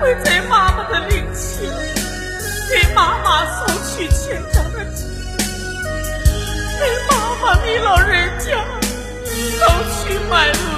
跪在妈妈的灵前，给妈妈送去千张的纸，给妈妈你老人家送去买路。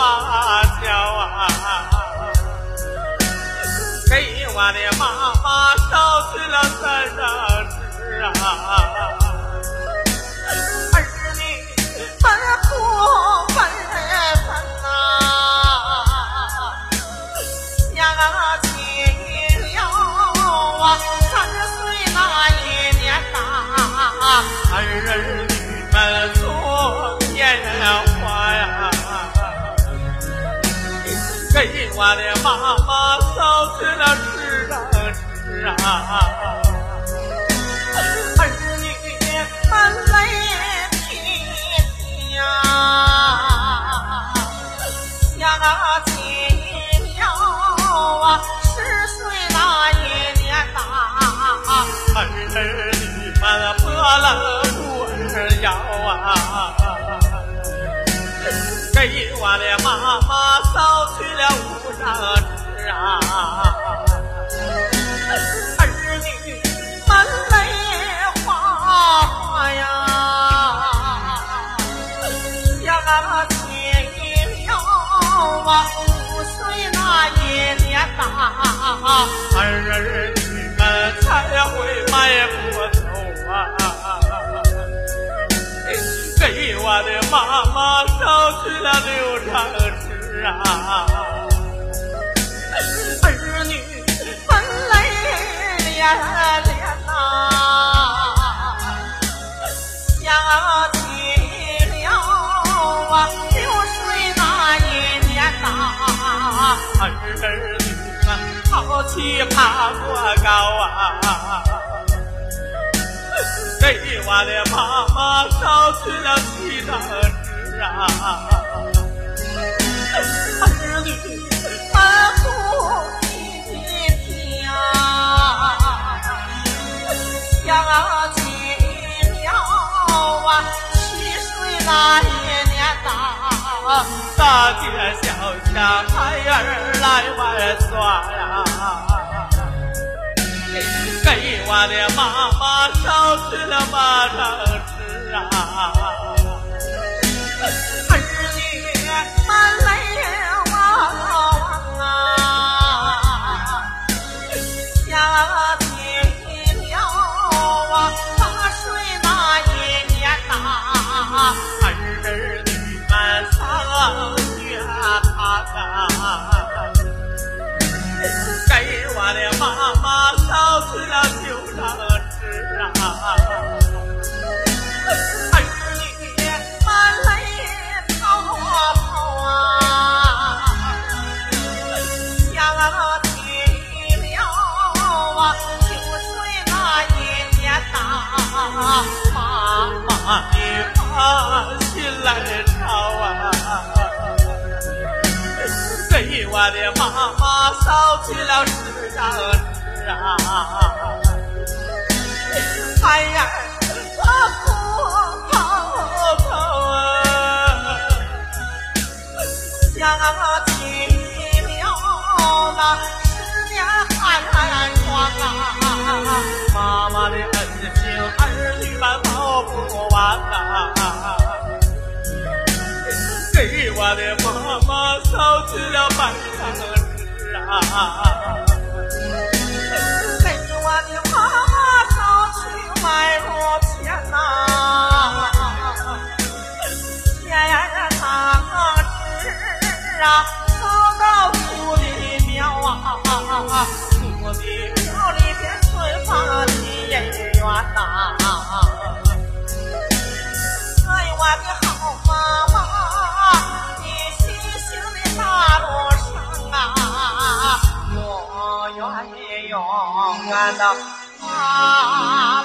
会耍娇啊。给我的妈妈捎去了三张纸啊，我的妈妈捎去了十张纸啊，儿女们来听听呀，想起了啊十岁那一年呐，儿女们破了孤儿腰啊。给我的妈妈捎去了五张纸啊，儿女们泪花花呀，想起了啊五岁那一年呐，儿女们才会迈步走啊。给我的妈妈捎去了六张纸儿啊，儿女们来连连呐，想起了啊六岁那一年呐，儿女们好奇爬过高啊。给我的妈妈捎去了几张纸啊，那一年啊，大街小巷孩儿来玩耍呀。给我的妈妈捎去了八张纸啊，妈妈你放心来找啊。给我的妈妈捎去了纸张纸啊，捎去了。半场的纸啊着我的妈妈捎去了卖馍钱纸啊啊！